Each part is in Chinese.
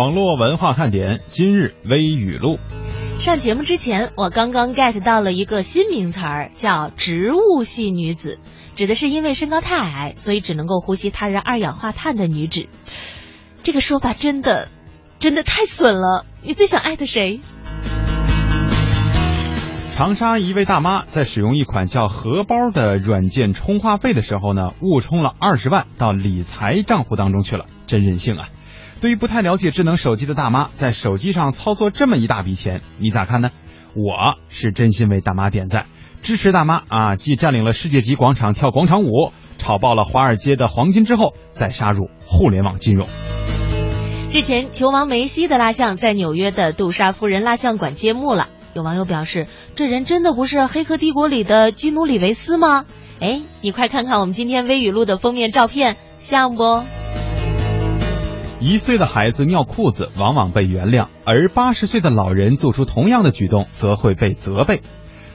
网络文化看点今日微语录。上节目之前，我刚刚 get 到了一个新名词儿，叫“植物系女子”，指的是因为身高太矮，所以只能够呼吸他人二氧化碳的女子。这个说法真的，真的太损了。你最想艾特谁？长沙一位大妈在使用一款叫荷包的软件充话费的时候呢，误充了二十万到理财账户当中去了，真任性啊！对于不太了解智能手机的大妈，在手机上操作这么一大笔钱，你咋看呢？我是真心为大妈点赞，支持大妈啊！既占领了世界级广场跳广场舞，炒爆了华尔街的黄金之后，再杀入互联网金融。日前，球王梅西的蜡像在纽约的杜莎夫人蜡像馆揭幕了。有网友表示，这人真的不是《黑客帝国》里的基努里维斯吗？哎，你快看看我们今天微语录的封面照片，像不？一岁的孩子尿裤子往往被原谅，而八十岁的老人做出同样的举动则会被责备。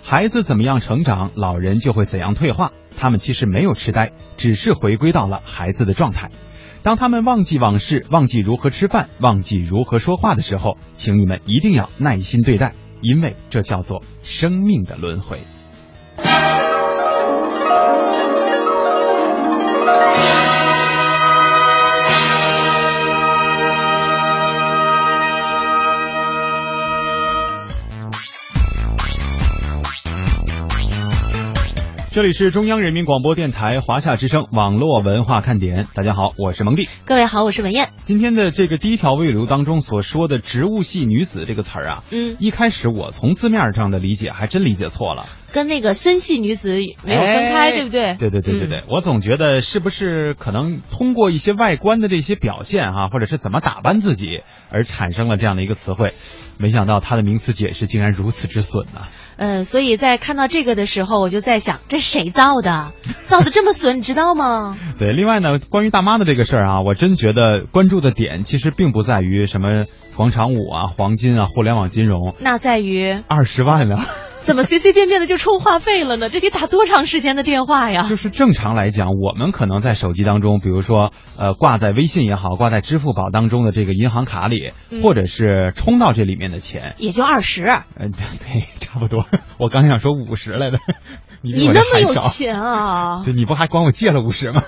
孩子怎么样成长，老人就会怎样退化。他们其实没有痴呆，只是回归到了孩子的状态。当他们忘记往事，忘记如何吃饭，忘记如何说话的时候，请你们一定要耐心对待。因为这叫做生命的轮回。这里是中央人民广播电台华夏之声网络文化看点，大家好，我是蒙蒂。各位好，我是文艳。今天的这个第一条微流当中所说的“植物系女子”这个词儿啊，嗯，一开始我从字面上的理解还真理解错了，跟那个森系女子没有分开，对不对？对对对对对，我总觉得是不是可能通过一些外观的这些表现哈，或者是怎么打扮自己而产生了这样的一个词汇，没想到它的名词解释竟然如此之损呢。嗯，所以在看到这个的时候，我就在想，这谁造的？造的这么损，你知道吗？对，另外呢，关于大妈的这个事儿啊，我真觉得关注的点其实并不在于什么广场舞啊、黄金啊、互联网金融，那在于二十万啊。怎么随随便便的就充话费了呢？这得打多长时间的电话呀？就是正常来讲，我们可能在手机当中，比如说呃挂在微信也好，挂在支付宝当中的这个银行卡里，或者是充到这里面的钱，也就二十。嗯，对，差不多。我刚想说五十来的，你那么有钱啊？对，你不还管我借了五十吗？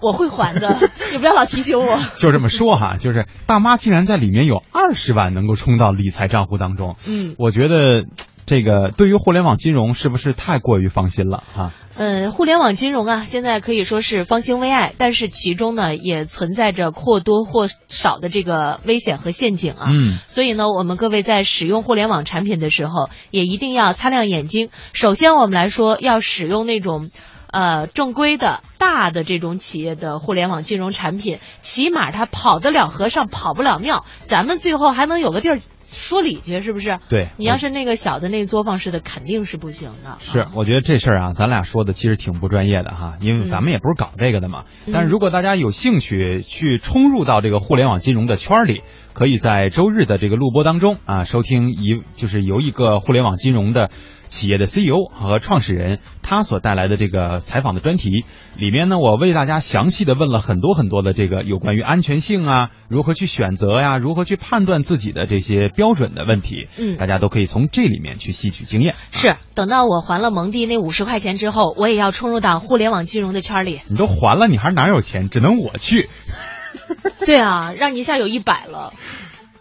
我会还的，你不要老提醒我。就这么说哈，就是大妈竟然在里面有二十万能够充到理财账户当中，嗯，我觉得。这个对于互联网金融是不是太过于放心了啊？嗯，互联网金融啊，现在可以说是方兴未艾，但是其中呢也存在着或多或少的这个危险和陷阱啊。嗯，所以呢，我们各位在使用互联网产品的时候，也一定要擦亮眼睛。首先，我们来说要使用那种呃正规的大的这种企业的互联网金融产品，起码它跑得了和尚跑不了庙，咱们最后还能有个地儿。说理去是不是？对，你要是那个小的那作坊式的，肯定是不行的。是，我觉得这事儿啊，咱俩说的其实挺不专业的哈，因为咱们也不是搞这个的嘛。但是如果大家有兴趣去冲入到这个互联网金融的圈里，可以在周日的这个录播当中啊，收听一就是由一个互联网金融的。企业的 CEO 和创始人，他所带来的这个采访的专题里面呢，我为大家详细的问了很多很多的这个有关于安全性啊，如何去选择呀，如何去判断自己的这些标准的问题。嗯，大家都可以从这里面去吸取经验。是，等到我还了蒙蒂那五十块钱之后，我也要冲入到互联网金融的圈里。你都还了，你还哪有钱？只能我去。对啊，让你一下有一百了。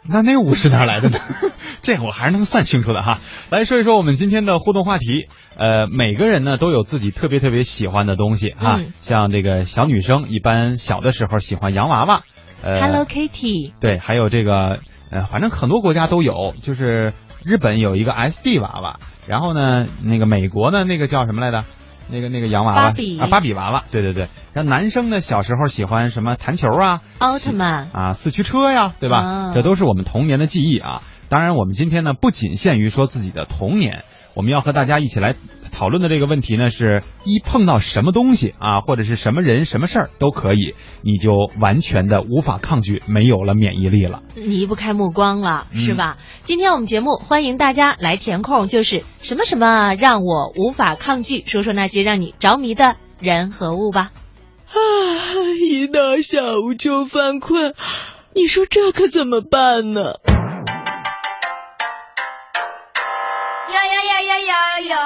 那那五十哪来的呢？这我还是能算清楚的哈。来说一说我们今天的互动话题。呃，每个人呢都有自己特别特别喜欢的东西哈。像这个小女生一般小的时候喜欢洋娃娃，呃，Hello Kitty。对，还有这个呃，反正很多国家都有。就是日本有一个 SD 娃娃，然后呢，那个美国呢那个叫什么来着？那个那个洋娃娃啊，芭比娃娃，对对对。像男生呢，小时候喜欢什么弹球啊，奥特曼啊，四驱车呀，对吧？这都是我们童年的记忆啊。当然，我们今天呢，不仅限于说自己的童年。我们要和大家一起来讨论的这个问题呢，是一碰到什么东西啊，或者是什么人、什么事儿都可以，你就完全的无法抗拒，没有了免疫力了，离不开目光了，是吧？今天我们节目欢迎大家来填空，就是什么什么让我无法抗拒，说说那些让你着迷的人和物吧。啊，一到下午就犯困。你说这可怎么办呢？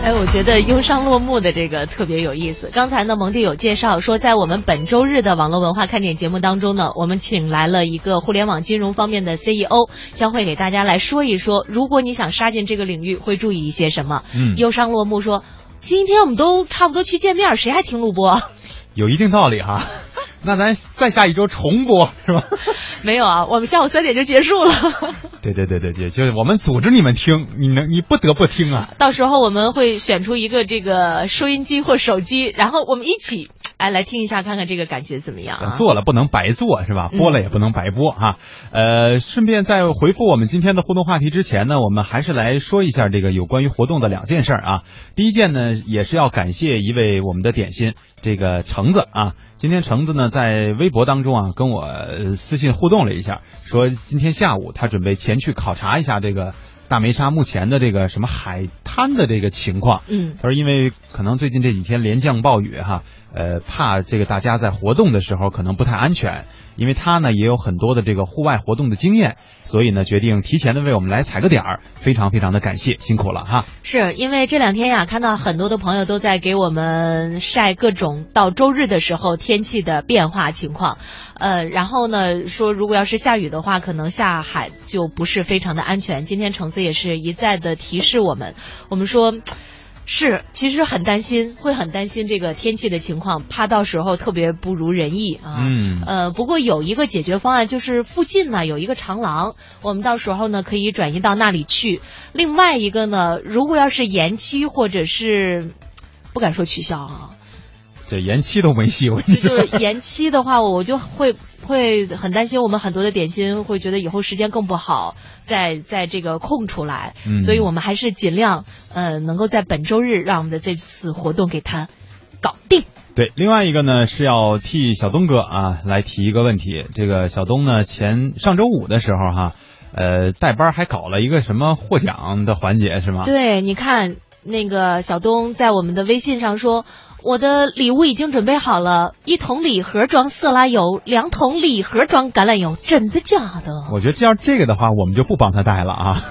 哎，我觉得忧伤落幕的这个特别有意思。刚才呢，蒙蒂有介绍说，在我们本周日的网络文化看点节目当中呢，我们请来了一个互联网金融方面的 CEO，将会给大家来说一说，如果你想杀进这个领域，会注意一些什么。嗯忧伤落幕说，今天我们都差不多去见面，谁还听录播？有一定道理哈。那咱再下一周重播是吧？没有啊，我们下午三点就结束了。对对对对对，就是我们组织你们听，你能你不得不听啊。到时候我们会选出一个这个收音机或手机，然后我们一起哎来听一下，看看这个感觉怎么样啊？做了不能白做是吧？播了也不能白播哈。呃，顺便在回复我们今天的互动话题之前呢，我们还是来说一下这个有关于活动的两件事儿啊。第一件呢，也是要感谢一位我们的点心，这个橙子啊。今天橙子呢在微博当中啊跟我呃私信互动了一下，说今天下午他准备前去考察一下这个大梅沙目前的这个什么海滩的这个情况。嗯他说因为可能最近这几天连降暴雨哈，呃，怕这个大家在活动的时候可能不太安全。因为他呢也有很多的这个户外活动的经验，所以呢决定提前的为我们来踩个点儿，非常非常的感谢，辛苦了哈。是因为这两天呀，看到很多的朋友都在给我们晒各种到周日的时候天气的变化情况，呃，然后呢说如果要是下雨的话，可能下海就不是非常的安全。今天橙子也是一再的提示我们，我们说。是，其实很担心，会很担心这个天气的情况，怕到时候特别不如人意啊。嗯呃，不过有一个解决方案，就是附近呢有一个长廊，我们到时候呢可以转移到那里去。另外一个呢，如果要是延期或者是不敢说取消啊，这延期都没戏，我跟你说。就是延期的话，我就会会很担心，我们很多的点心会觉得以后时间更不好再再这个空出来，嗯所以我们还是尽量呃能够在本周日让我们的这次活动给它搞定。对，另外一个呢是要替小东哥啊来提一个问题。这个小东呢前上周五的时候哈，呃带班还搞了一个什么获奖的环节是吗？对，你看那个小东在我们的微信上说。我的礼物已经准备好了，一桶礼盒装色拉油，两桶礼盒装橄榄油，真的假的？我觉得这要这个的话，我们就不帮他带了啊。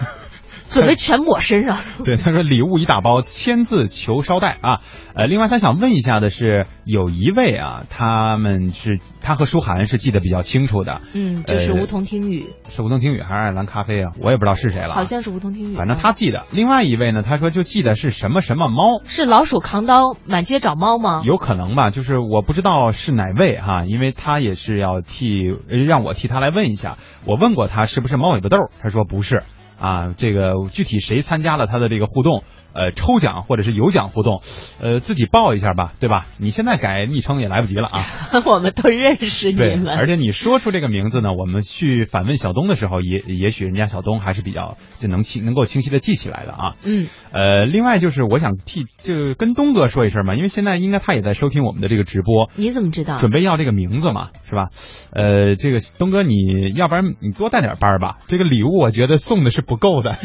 准备全抹身上。对，他说礼物一大包，签字求捎带啊。呃，另外他想问一下的是，有一位啊，他们是他和舒涵是记得比较清楚的，嗯，就是呃梧桐听雨，是梧桐听雨还是爱尔兰咖啡啊？我也不知道是谁了啊。好像是梧桐听雨。反正嗯他记得。另外一位呢，他说就记得是什么什么猫，是老鼠扛刀满街找猫吗？有可能吧，就是我不知道是哪位哈，因为他也是要替呃让我替他来问一下。我问过他是不是猫尾巴豆，他说不是。啊，这个具体谁参加了他的这个互动，呃，抽奖或者是有奖互动，呃，自己报一下吧，对吧？你现在改昵称也来不及了啊。我们都认识你对，们。而且你说出这个名字呢，我们去反问小东的时候，也也许人家小东还是比较就能清能够清晰的记起来的啊。嗯，呃，另外就是我想替就跟东哥说一声嘛，因为现在应该他也在收听我们的这个直播，你怎么知道？准备要这个名字嘛，是吧？呃，这个东哥，你要不然你多带点班儿吧，这个礼物我觉得送的是不够的。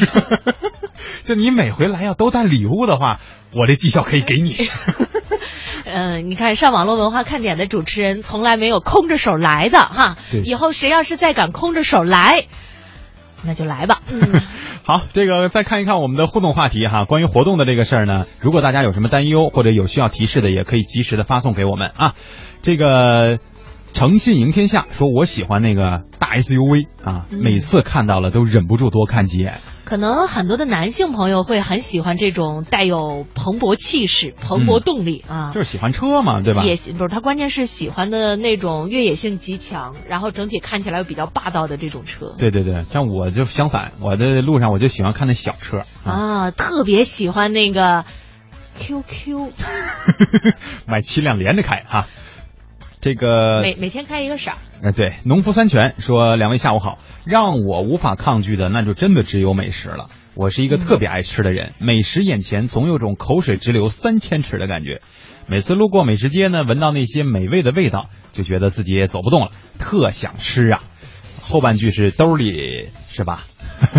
就你每回来要都带礼物的话，我这绩效可以给你。嗯、你看上网络文化看点的主持人从来没有空着手来的哈。以后谁要是再敢空着手来，那就来吧。嗯，好，这个再看一看我们的互动话题哈，关于活动的这个事儿呢，如果大家有什么担忧或者有需要提示的，也可以及时的发送给我们啊。这个诚信赢天下说，我喜欢那个大 SUV 啊，嗯每次看到了都忍不住多看几眼。可能很多的男性朋友会很喜欢这种带有蓬勃气势、蓬勃动力啊，就是喜欢车嘛，对吧？也不是，他关键是喜欢的那种越野性极强，然后整体看起来又比较霸道的这种车。对对对，像我就相反，我的路上我就喜欢看那小车啊，特别喜欢那个 QQ，买七辆连着开哈。这个每每天开一个色儿。哎，对，农夫三全说：“两位下午好，让我无法抗拒的，那就真的只有美食了。我是一个特别爱吃的人，美食眼前总有种口水直流三千尺的感觉。每次路过美食街呢，闻到那些美味的味道，就觉得自己也走不动了，特想吃啊。后半句是兜里是吧？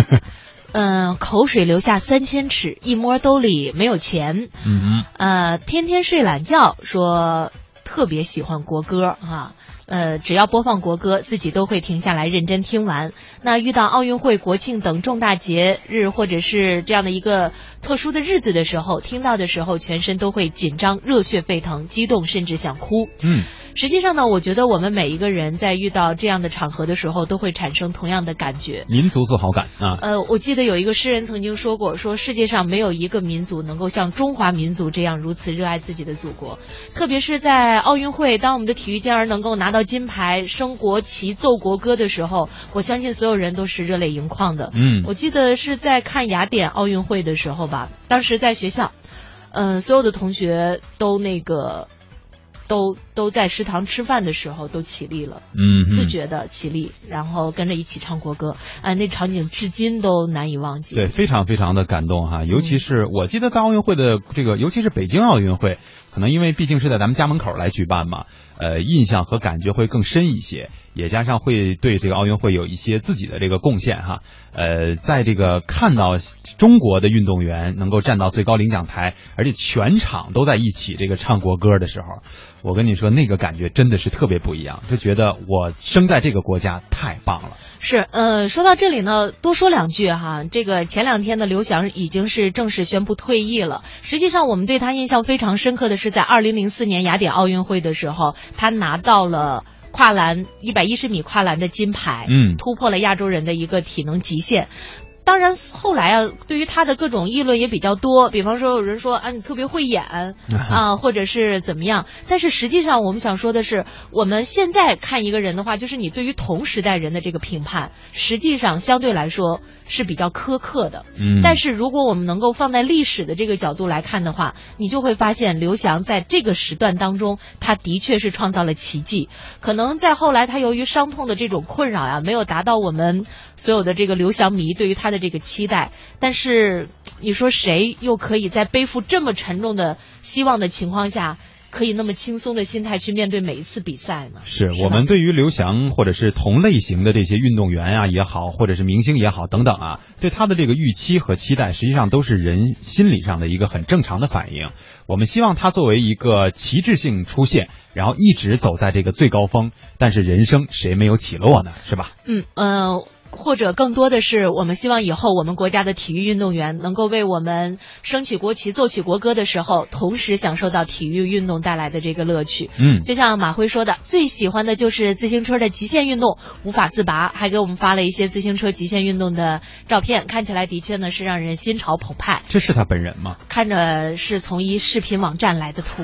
嗯，口水流下三千尺，一摸兜里没有钱。嗯，呃，天天睡懒觉说。”特别喜欢国歌啊，呃，只要播放国歌，自己都会停下来认真听完。那遇到奥运会、国庆等重大节日或者是这样的一个特殊的日子的时候，听到的时候，全身都会紧张、热血沸腾、激动，甚至想哭。嗯。实际上呢，我觉得我们每一个人在遇到这样的场合的时候，都会产生同样的感觉。民族自豪感啊！呃，我记得有一个诗人曾经说过，说世界上没有一个民族能够像中华民族这样如此热爱自己的祖国。特别是在奥运会，当我们的体育健儿能够拿到金牌、升国旗、奏国歌的时候，我相信所有人都是热泪盈眶的。嗯，我记得是在看雅典奥运会的时候吧，当时在学校，嗯，所有的同学都那个。都都在食堂吃饭的时候都起立了，嗯，自觉的起立，然后跟着一起唱国歌，哎，那场景至今都难以忘记。对，非常非常的感动哈，尤其是我记得在奥运会的这个，尤其是北京奥运会，可能因为毕竟是在咱们家门口来举办嘛，呃，印象和感觉会更深一些，也加上会对这个奥运会有一些自己的这个贡献哈，呃，在这个看到中国的运动员能够站到最高领奖台，而且全场都在一起这个唱国歌的时候。我跟你说，那个感觉真的是特别不一样，就觉得我生在这个国家太棒了。是，呃，说到这里呢，多说两句哈。这个前两天的刘翔已经是正式宣布退役了。实际上，我们对他印象非常深刻的是，在二零零四年雅典奥运会的时候，他拿到了跨栏一百一十米跨栏的金牌，嗯，突破了亚洲人的一个体能极限。当然，后来啊，对于他的各种议论也比较多。比方说，有人说啊，你特别会演 啊，或者是怎么样。但是实际上，我们想说的是，我们现在看一个人的话，就是你对于同时代人的这个评判，实际上相对来说。是比较苛刻的，嗯，但是如果我们能够放在历史的这个角度来看的话，你就会发现刘翔在这个时段当中，他的确是创造了奇迹。可能在后来他由于伤痛的这种困扰呀，没有达到我们所有的这个刘翔迷对于他的这个期待。但是你说谁又可以在背负这么沉重的希望的情况下？可以那么轻松的心态去面对每一次比赛呢？是我们对于刘翔或者是同类型的这些运动员啊也好，或者是明星也好等等啊，对他的这个预期和期待，实际上都是人心理上的一个很正常的反应。我们希望他作为一个旗帜性出现，然后一直走在这个最高峰。但是人生谁没有起落呢？是吧？嗯嗯。或者更多的是，我们希望以后我们国家的体育运动员能够为我们升起国旗、奏起国歌的时候，同时享受到体育运动带来的这个乐趣。嗯，就像马辉说的，最喜欢的就是自行车的极限运动，无法自拔，还给我们发了一些自行车极限运动的照片，看起来的确呢是让人心潮澎湃。这是他本人吗？看着是从一视频网站来的图。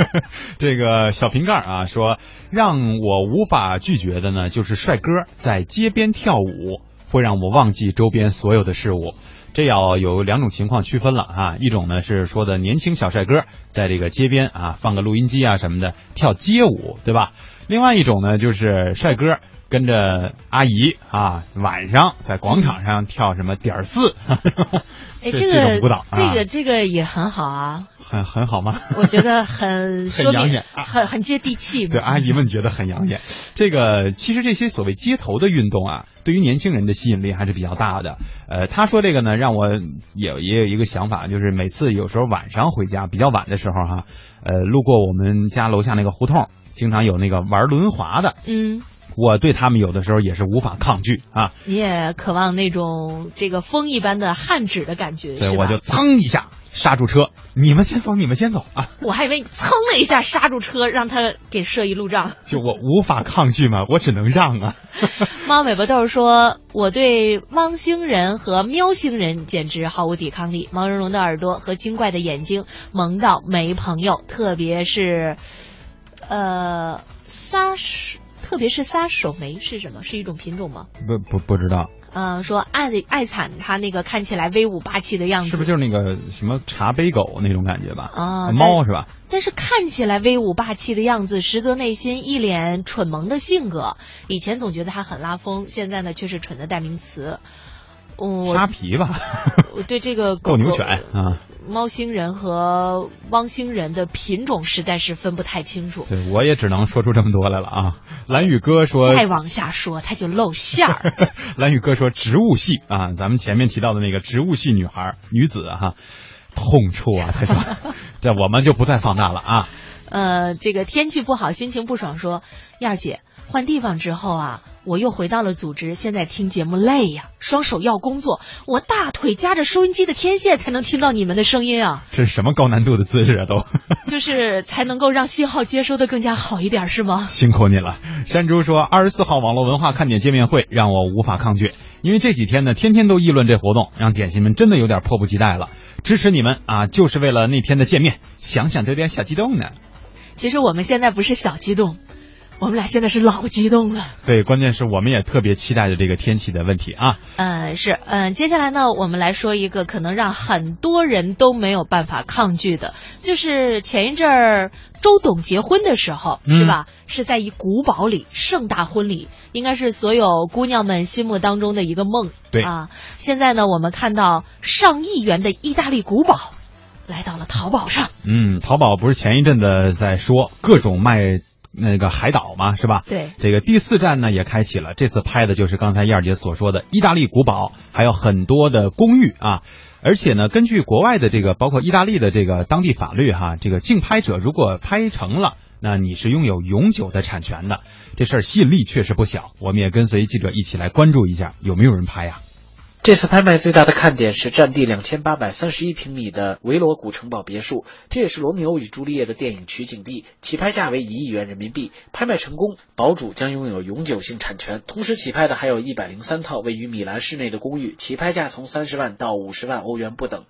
这个小瓶盖啊说，让我无法拒绝的呢，就是帅哥在街边跳舞。会让我忘记周边所有的事物，这要有两种情况区分了啊。一种呢是说的年轻小帅哥在这个街边啊放个录音机啊什么的跳街舞，对吧？另外一种呢就是帅哥跟着阿姨啊晚上在广场上跳什么点儿四，哎，这个舞蹈，这个这个也很好啊。很很好吗？我觉得很很养眼，很很接地气。对，阿姨们觉得很养眼。这个其实这些所谓街头的运动啊，对于年轻人的吸引力还是比较大的。呃，他说这个呢，让我也也有一个想法，就是每次有时候晚上回家比较晚的时候哈，呃，路过我们家楼下那个胡同，经常有那个玩轮滑的。嗯。我对他们有的时候也是无法抗拒啊。你也渴望那种这个风一般的汗指的感觉，对，我就噌一下刹住车，你们先走，你们先走啊！我还以为你噌了一下刹住车，让他给设一路障。就我无法抗拒嘛，我只能让啊。猫尾巴豆说：“我对汪星人和喵星人简直毫无抵抗力。毛茸茸的耳朵和精怪的眼睛，萌到没朋友。特别是，呃，撒手，特别是撒手梅是什么？是一种品种吗？不不不知道，嗯、说爱爱惨他那个看起来威武霸气的样子，是不是就是那个什么茶杯狗那种感觉吧？啊猫是吧？但是看起来威武霸气的样子，实则内心一脸蠢萌的性格。以前总觉得他很拉风，现在呢却是蠢的代名词。嗯沙皮吧，我 对这个狗斗牛犬啊，猫星人和汪星人的品种实在是分不太清楚。对我也只能说出这么多来了啊。蓝宇哥说，再往下说，他就露馅儿。蓝宇哥说植物系啊，咱们前面提到的那个植物系女孩女子哈、痛处啊，他说，这我们就不再放大了啊。呃，这个天气不好，心情不爽，说燕儿姐换地方之后啊，我又回到了组织，现在听节目累呀，双手要工作，我大腿夹着收音机的天线才能听到你们的声音啊，这是什么高难度的姿势啊都？就是才能够让信号接收的更加好一点，是吗？辛苦你了。山猪说，二十四号网络文化看点见面会让我无法抗拒，因为这几天呢，天天都议论这活动，让点心们真的有点迫不及待了。支持你们啊，就是为了那天的见面，想想都有点小激动呢。其实我们现在不是小激动，我们俩现在是老激动了。对，关键是我们也特别期待着这个天气的问题啊。嗯，是，嗯，接下来呢，我们来说一个可能让很多人都没有办法抗拒的，就是前一阵儿周董结婚的时候，嗯是吧？是在一古堡里盛大婚礼，应该是所有姑娘们心目当中的一个梦。对啊，现在呢，我们看到上亿元的意大利古堡来到了淘宝上，嗯，淘宝不是前一阵子在说各种卖那个海岛嘛，是吧？对这个第四站呢也开启了，这次拍的就是刚才燕儿姐所说的意大利古堡，还有很多的公寓啊。而且呢，根据国外的这个，包括意大利的这个当地法律哈，这个竞拍者如果拍成了，那你是拥有永久的产权的。这事儿吸引力确实不小，我们也跟随记者一起来关注一下，有没有人拍呀、这次拍卖最大的看点是占地两千八百三十一平米的维罗古城堡别墅，这也是罗密欧与朱丽叶的电影取景地，起拍价为一亿元人民币。拍卖成功，堡主将拥有永久性产权。同时起拍的还有一百零三套位于米兰市内的公寓，起拍价从三十万到五十万欧元不等。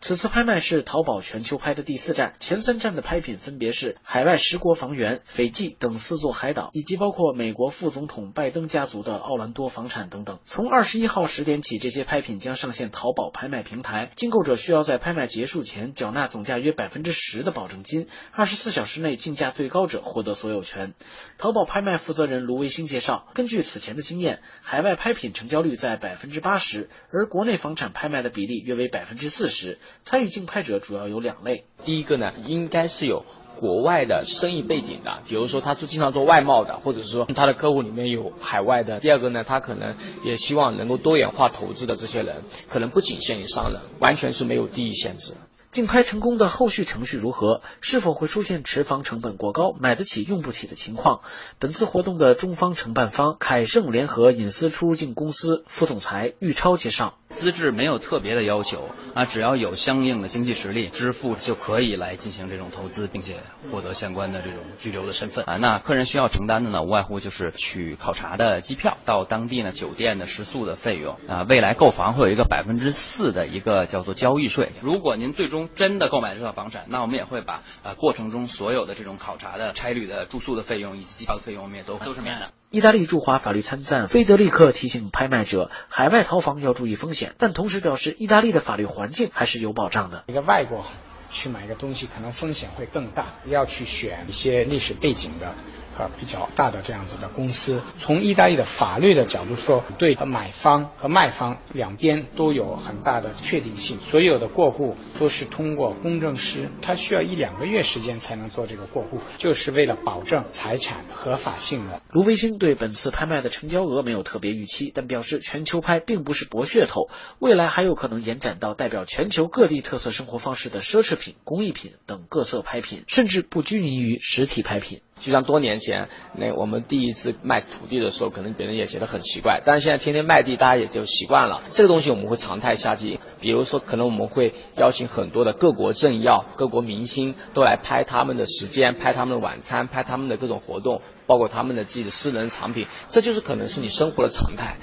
此次拍卖是淘宝全球拍的第四站，前三站的拍品分别是海外十国房源、斐济等四座海岛，以及包括美国副总统拜登家族的奥兰多房产等等。从二十一号十点起，这些拍品将上线淘宝拍卖平台，竞购者需要在拍卖结束前缴纳总价约百分之十的保证金，二十四小时内竞价最高者获得所有权。淘宝拍卖负责人卢维新介绍，根据此前的经验，海外拍品成交率在百分之八十，而国内房产拍卖的比例约为百分之四十。参与竞拍者主要有两类，第一个呢，应该是有国外的生意背景的，比如说他做经常做外贸的，或者是说他的客户里面有海外的。第二个呢，他可能也希望能够多元化投资的这些人，可能不仅限于商人，完全是没有地域限制。竞拍成功的后续程序如何？是否会出现持房成本过高、买得起用不起的情况？本次活动的中方承办方凯盛联合隐私出入境公司副总裁玉超介绍。资质没有特别的要求啊，只要有相应的经济实力支付就可以来进行这种投资，并且获得相关的这种居留的身份啊。那客人需要承担的呢，无外乎就是去考察的机票，到当地呢酒店的食宿的费用啊。未来购房会有一个百分之四的一个叫做交易税。如果您最终真的购买这套房产，那我们也会把呃过程中所有的这种考察的、差旅的住宿的费用以及机票的费用，我们也都都是免的。意大利驻华法律参赞菲德利克提醒拍卖者，海外淘房要注意风险，但同时表示，意大利的法律环境还是有保障的。一个外国去买一个东西，可能风险会更大，要去选一些历史背景的和比较大的这样子的公司。从意大利的法律的角度说，对买方和卖方两边都有很大的确定性，所有的过户都是通过公证师，他需要一两个月时间才能做这个过户，就是为了保证财产合法性的。卢维新对本次拍卖的成交额没有特别预期，但表示全球拍并不是博噱头，未来还有可能延展到代表全球各地特色生活方式的奢侈品、工艺品等各色拍品，甚至不拘泥于实体拍品。就像多年前那我们第一次卖土地的时候，可能别人也觉得很奇怪，但是现在天天卖地，大家也就习惯了。这个东西我们会常态下进，比如说可能我们会邀请很多的各国政要、各国明星都来拍他们的时间、拍他们的晚餐、拍他们的各种活动，包括他们的自己的私人产品，这就是可能是你生活的常态。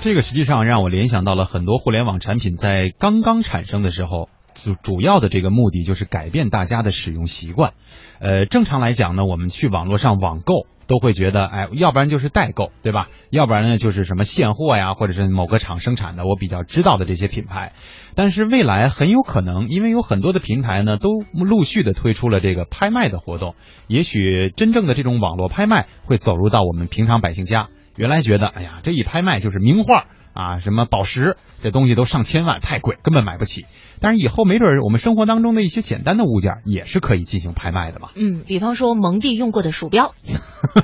这个实际上让我联想到了很多互联网产品在刚刚产生的时候。主主要的这个目的就是改变大家的使用习惯，呃，正常来讲呢，我们去网络上网购都会觉得，哎，要不然就是代购，对吧？要不然呢就是什么现货呀，或者是某个厂生产的，我比较知道的这些品牌。但是未来很有可能，因为有很多的平台呢，都陆续的推出了这个拍卖的活动，也许真正的这种网络拍卖会走入到我们平常百姓家。原来觉得，哎呀，这一拍卖就是名画啊，什么宝石，这东西都上千万，太贵，根本买不起。但是以后没准我们生活当中的一些简单的物件也是可以进行拍卖的嘛。嗯，比方说蒙蒂用过的鼠标，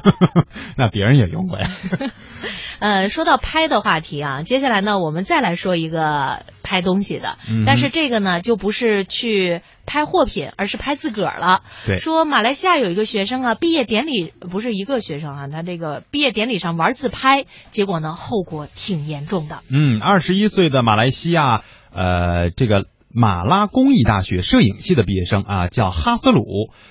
那别人也用过呀。呃，说到拍的话题啊，接下来呢，我们再来说一个拍东西的，但是这个呢就不是去拍货品，而是拍自个儿了。对，说马来西亚有一个学生啊，毕业典礼不是一个学生啊，他这个毕业典礼上玩自拍，结果呢后果挺严重的。嗯，二十一岁的马来西亚呃这个。马拉工艺大学摄影系的毕业生啊，叫哈斯鲁，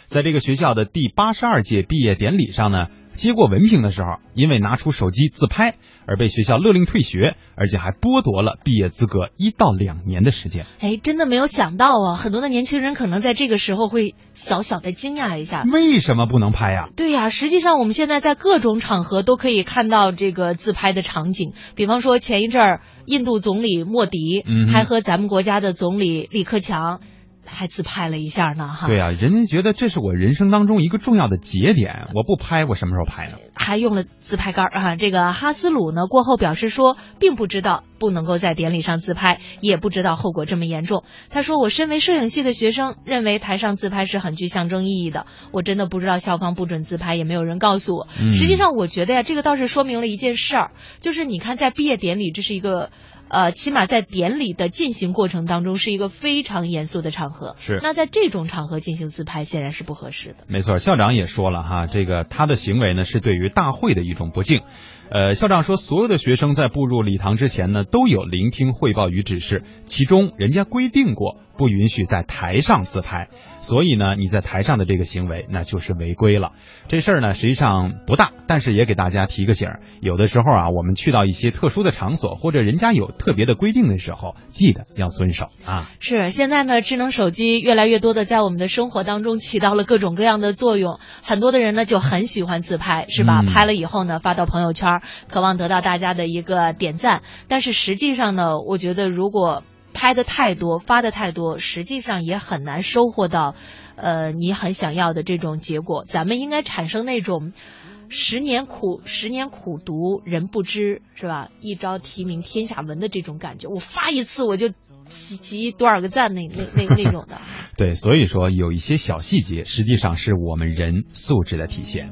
在这个学校的第八十二届毕业典礼上呢。接过文凭的时候，因为拿出手机自拍而被学校勒令退学，而且还剥夺了毕业资格一到两年的时间。哎，真的没有想到啊！很多的年轻人可能在这个时候会小小的惊讶一下，为什么不能拍呀？对呀，实际上我们现在在各种场合都可以看到这个自拍的场景，比方说前一阵儿印度总理莫迪还和咱们国家的总理李克强。还自拍了一下呢，哈。对啊，人家觉得这是我人生当中一个重要的节点，我不拍，我什么时候拍呢？还用了自拍杆啊。这个哈斯鲁呢，过后表示说，并不知道不能够在典礼上自拍，也不知道后果这么严重。他说：“我身为摄影系的学生，认为台上自拍是很具象征意义的。我真的不知道校方不准自拍，也没有人告诉我。实际上，我觉得呀，这个倒是说明了一件事儿，就是你看，在毕业典礼，这是一个。”呃，起码在典礼的进行过程当中是一个非常严肃的场合。是。那在这种场合进行自拍，显然是不合适的。没错，校长也说了哈，这个他的行为呢是对于大会的一种不敬。呃，校长说，所有的学生在步入礼堂之前呢，都有聆听汇报与指示，其中人家规定过不允许在台上自拍。所以呢，你在台上的这个行为，那就是违规了。这事儿呢，实际上不大，但是也给大家提个醒儿。有的时候啊，我们去到一些特殊的场所，或者人家有特别的规定的时候，记得要遵守啊。是，现在呢，智能手机越来越多的在我们的生活当中起到了各种各样的作用。很多的人呢就很喜欢自拍，是吧？拍了以后呢，发到朋友圈，渴望得到大家的一个点赞。但是实际上呢，我觉得如果拍的太多，发的太多，实际上也很难收获到，呃，你很想要的这种结果。咱们应该产生那种十年苦十年苦读人不知是吧？一朝提名天下闻的这种感觉。我发一次我就集集多少个赞那那那那种的。对，所以说有一些小细节，实际上是我们人素质的体现。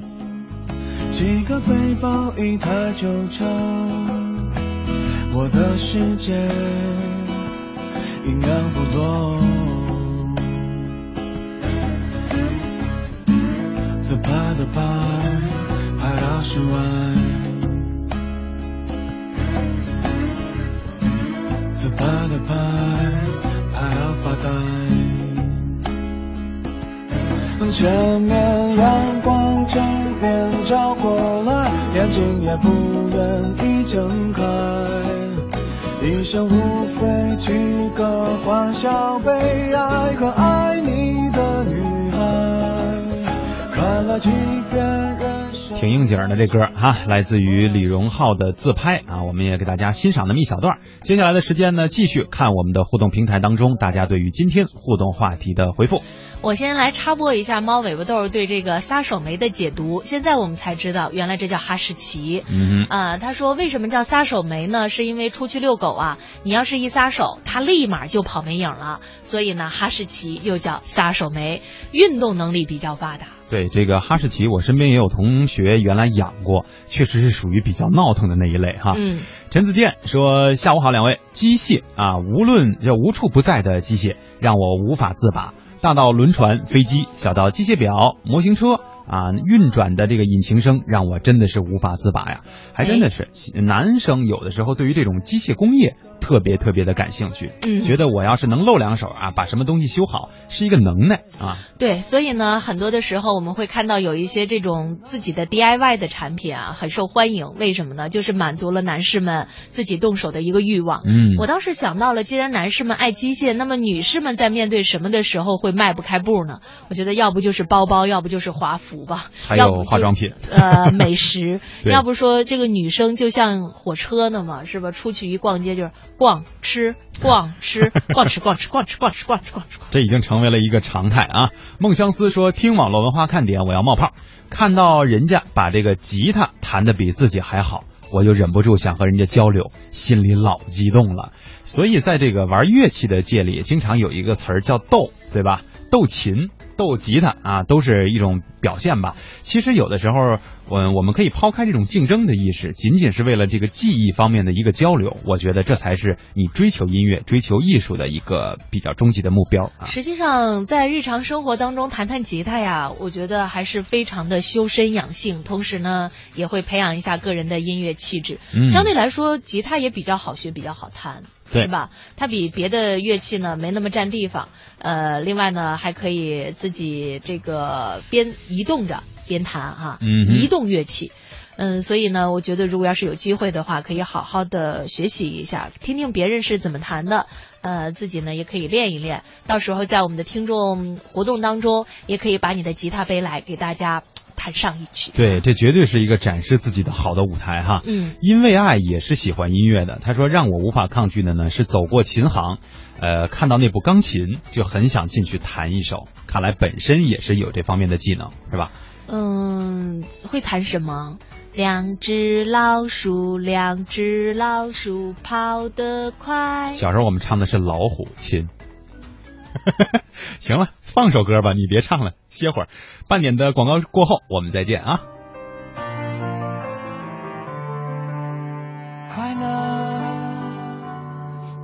几个背包一台就成我的世界。营养不多，自拍的拍，拍到室外，自拍的拍，拍到发呆。前面阳光正面照过来，眼睛也不愿意睁开。一生无非几个欢笑、悲哀和爱你的女孩。看了几遍人生。挺应景的这歌哈，来自于李荣浩的自拍啊，我们也给大家欣赏那么一小段。接下来的时间呢，继续看我们的互动平台当中，大家对于今天互动话题的回复。我先来插播一下猫尾巴豆对这个撒手梅的解读。现在我们才知道，原来这叫哈士奇。嗯啊，他说为什么叫撒手梅呢？是因为出去遛狗啊，你要是一撒手，它立马就跑没影了。所以呢，哈士奇又叫撒手梅，运动能力比较发达。对这个哈士奇，我身边也有同学原来养过，确实是属于比较闹腾的那一类哈。嗯。陈子健说：“下午好，两位，机械啊，无论这无处不在的机械，让我无法自拔。”大到轮船、飞机，小到机械表、模型车，啊，运转的这个引擎声让我真的是无法自拔呀，还真的是男生有的时候对于这种机械工业特别特别的感兴趣，嗯觉得我要是能露两手啊，把什么东西修好是一个能耐啊。对，所以呢，很多的时候我们会看到有一些这种自己的 DIY 的产品啊，很受欢迎。为什么呢？就是满足了男士们自己动手的一个欲望。嗯我倒是想到了，既然男士们爱机械，那么女士们在面对什么的时候会迈不开步呢？我觉得要不就是包包，要不就是华服吧，还有化妆品呃，美食，要不说这个女生就像火车呢嘛，是吧？出去一逛街就是逛吃逛吃逛吃逛吃逛吃逛吃逛吃逛吃。这已经成为了一个常态啊！孟相思说：“听网络文化看点，我要冒泡。看到人家把这个吉他弹得比自己还好，我就忍不住想和人家交流，心里老激动了。所以在这个玩乐器的界里，经常有一个词儿叫斗，对吧？斗琴、斗吉他啊，都是一种表现吧。其实有的时候，我我们可以抛开这种竞争的意识，仅仅是为了这个技艺方面的一个交流。我觉得这才是你追求音乐、追求艺术的一个比较终极的目标啊。实际上，在日常生活当中弹弹吉他呀，我觉得还是非常的修身养性，同时呢，也会培养一下个人的音乐气质。嗯相对来说，吉他也比较好学，比较好弹。对是吧？它比别的乐器呢没那么占地方，呃，另外呢还可以自己这个边移动着边弹哈，嗯移动乐器。嗯，所以呢，我觉得如果要是有机会的话，可以好好的学习一下，听听别人是怎么弹的，呃，自己呢也可以练一练。到时候在我们的听众活动当中，也可以把你的吉他背来，给大家弹上一曲。对，这绝对是一个展示自己的好的舞台哈。嗯，因为爱也是喜欢音乐的。他说让我无法抗拒的呢是走过琴行，呃，看到那部钢琴就很想进去弹一首。看来本身也是有这方面的技能，是吧？嗯，会弹什么？两只老鼠，两只老鼠跑得快。小时候我们唱的是老虎琴。行了，放首歌吧，你别唱了，歇会儿。半点的广告过后，我们再见啊。快乐，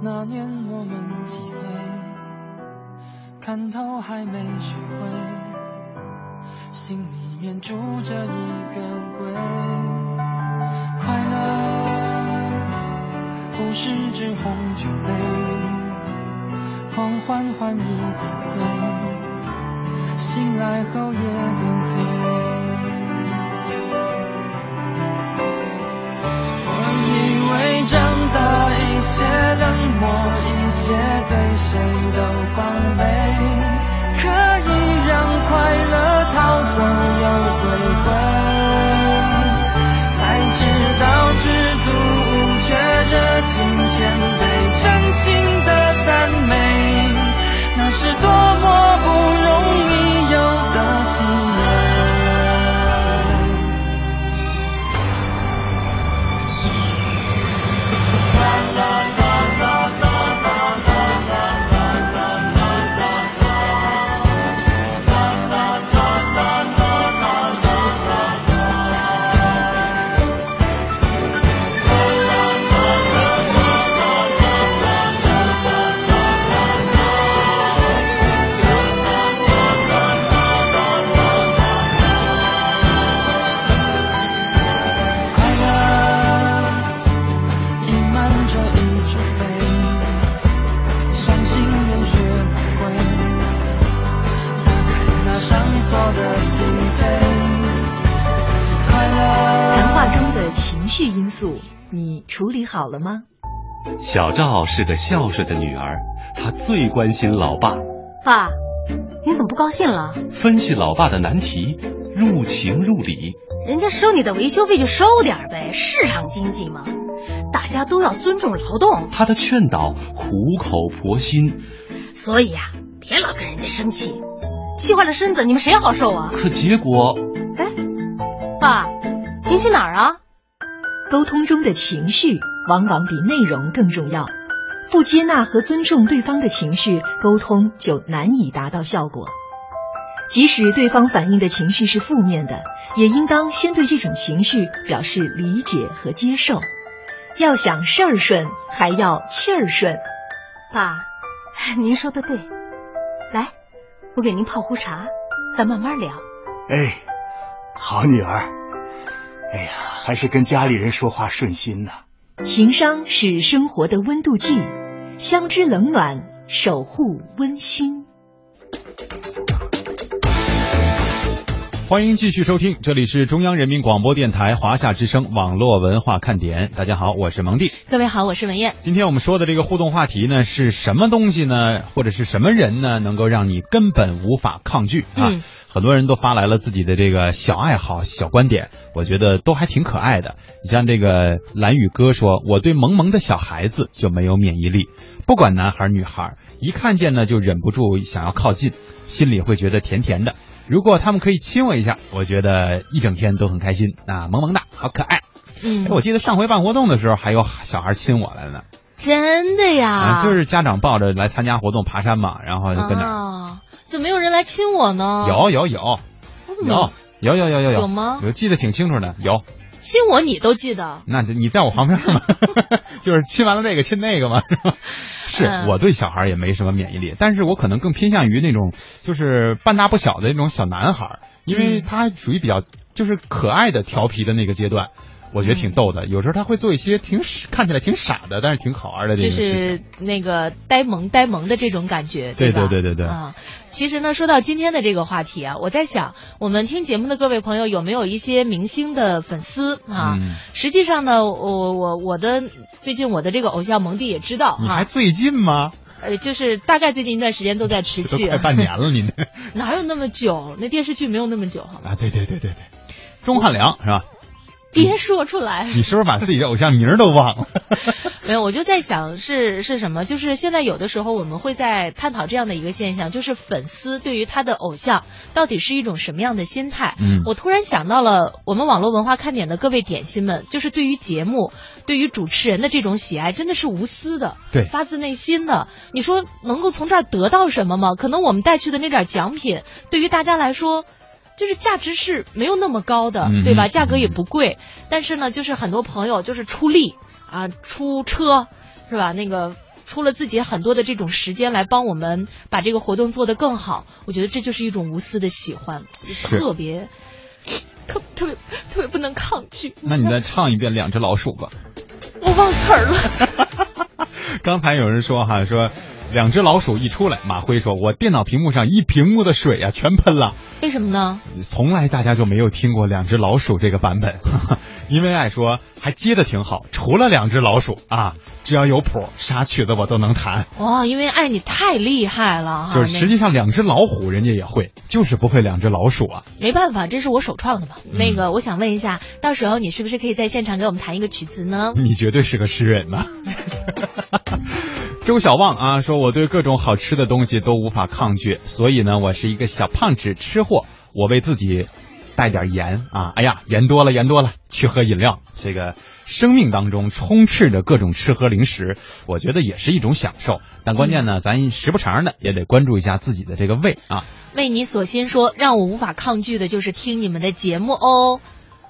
那年几岁？看透还没学会，心里面住着一个鬼。快乐，不是只红酒杯，狂欢换一次醉，醒来后也更黑。我以为长大一些，冷漠一些，对谁都防备，可以让快乐逃走又回归，小赵是个孝顺的女儿，她最关心老爸，爸，你怎么不高兴了？分析老爸的难题，入情入理。人家收你的维修费就收点呗，市场经济嘛，大家都要尊重劳动。他的劝导苦口婆心，所以呀、别老跟人家生气，气坏了身子，你们谁好受啊？可结果哎爸，您去哪儿啊？沟通中的情绪往往比内容更重要。不接纳和尊重对方的情绪，沟通就难以达到效果。即使对方反映的情绪是负面的，也应当先对这种情绪表示理解和接受。要想事儿顺，还要气儿顺。爸，您说的对，来，我给您泡壶茶，咱慢慢聊。哎，好女儿。哎呀，还是跟家里人说话顺心呐。情商是生活的温度计，相知冷暖，守护温馨。欢迎继续收听，这里是中央人民广播电台华夏之声网络文化看点。大家好，我是蒙蒂。各位好，我是文艳。今天我们说的这个互动话题呢，是什么东西呢？或者是什么人呢？能够让你根本无法抗拒啊？嗯很多人都发来了自己的这个小爱好、小观点，我觉得都还挺可爱的。你像这个蓝宇哥说，我对萌萌的小孩子就没有免疫力，不管男孩女孩，一看见呢就忍不住想要靠近，心里会觉得甜甜的。如果他们可以亲我一下，我觉得一整天都很开心啊，萌萌的好可爱。嗯哎我记得上回办活动的时候，还有小孩亲我来了呢。真的呀？啊，就是家长抱着来参加活动爬山嘛，然后就跟那儿、啊，怎么没有人来亲我呢？有有有我怎么有有有有有有有吗我记得挺清楚的，有。亲我你都记得？那你在我旁边嘛，就是亲完了这个亲那个嘛，是吧？是嗯我对小孩也没什么免疫力，但是我可能更偏向于那种就是半大不小的那种小男孩，因为嗯他属于比较就是可爱的调皮的那个阶段。我觉得挺逗的，有时候他会做一些挺傻看起来挺傻的，但是挺好玩的这事情。是那个呆萌呆萌的这种感觉，对吧？对对对对啊，其实呢，说到今天的这个话题啊，我在想，我们听节目的各位朋友有没有一些明星的粉丝啊？嗯实际上呢，我我我的最近我的这个偶像蒙蒂也知道你还，最近吗？呃，就是大概最近一段时间都在持续，快半年了，您 哪有那么久？那电视剧没有那么久哈，啊，对对对对对，钟汉良是吧？别说出来。你是不是把自己的偶像名儿都忘了？没有，我就在想是是什么？就是现在有的时候我们会在探讨这样的一个现象，就是粉丝对于他的偶像到底是一种什么样的心态？嗯我突然想到了我们网络文化看点的各位点心们，就是对于节目、对于主持人的这种喜爱，真的是无私的，对发自内心的。你说能够从这儿得到什么吗？可能我们带去的那点奖品，对于大家来说。就是价值是没有那么高的，嗯对吧？嗯价格也不贵，但是呢，就是很多朋友就是出力啊，出车是吧？那个出了自己很多的这种时间来帮我们把这个活动做得更好，我觉得这就是一种无私的喜欢，特别特特别特别不能抗拒。那你再唱一遍《两只老鼠》吧。我忘词儿了，刚才有人说哈，说两只老鼠一出来，马辉说：“我电脑屏幕上一屏幕的水啊，全喷了。为什么呢？”从来大家就没有听过两只老鼠这个版本，因为爱说还接的挺好，除了两只老鼠啊，只要有谱，啥曲子我都能弹。哇，因为爱你太厉害了哈，就是实际上两只老虎人家也会，就是不会两只老鼠啊。没办法，这是我首创的嘛。嗯那个，我想问一下，到时候你是不是可以在现场给我们弹一个曲子呢？你绝对是个诗人呐。周小旺啊，说我对各种好吃的东西都无法抗拒，所以呢，我是一个小胖子吃货。我为自己带点盐啊，哎呀，盐多了，盐多了，去喝饮料。这个生命当中充斥着各种吃喝零食，我觉得也是一种享受。但关键呢，咱时不常的也得关注一下自己的这个胃啊。为你所心说，让我无法抗拒的就是听你们的节目哦。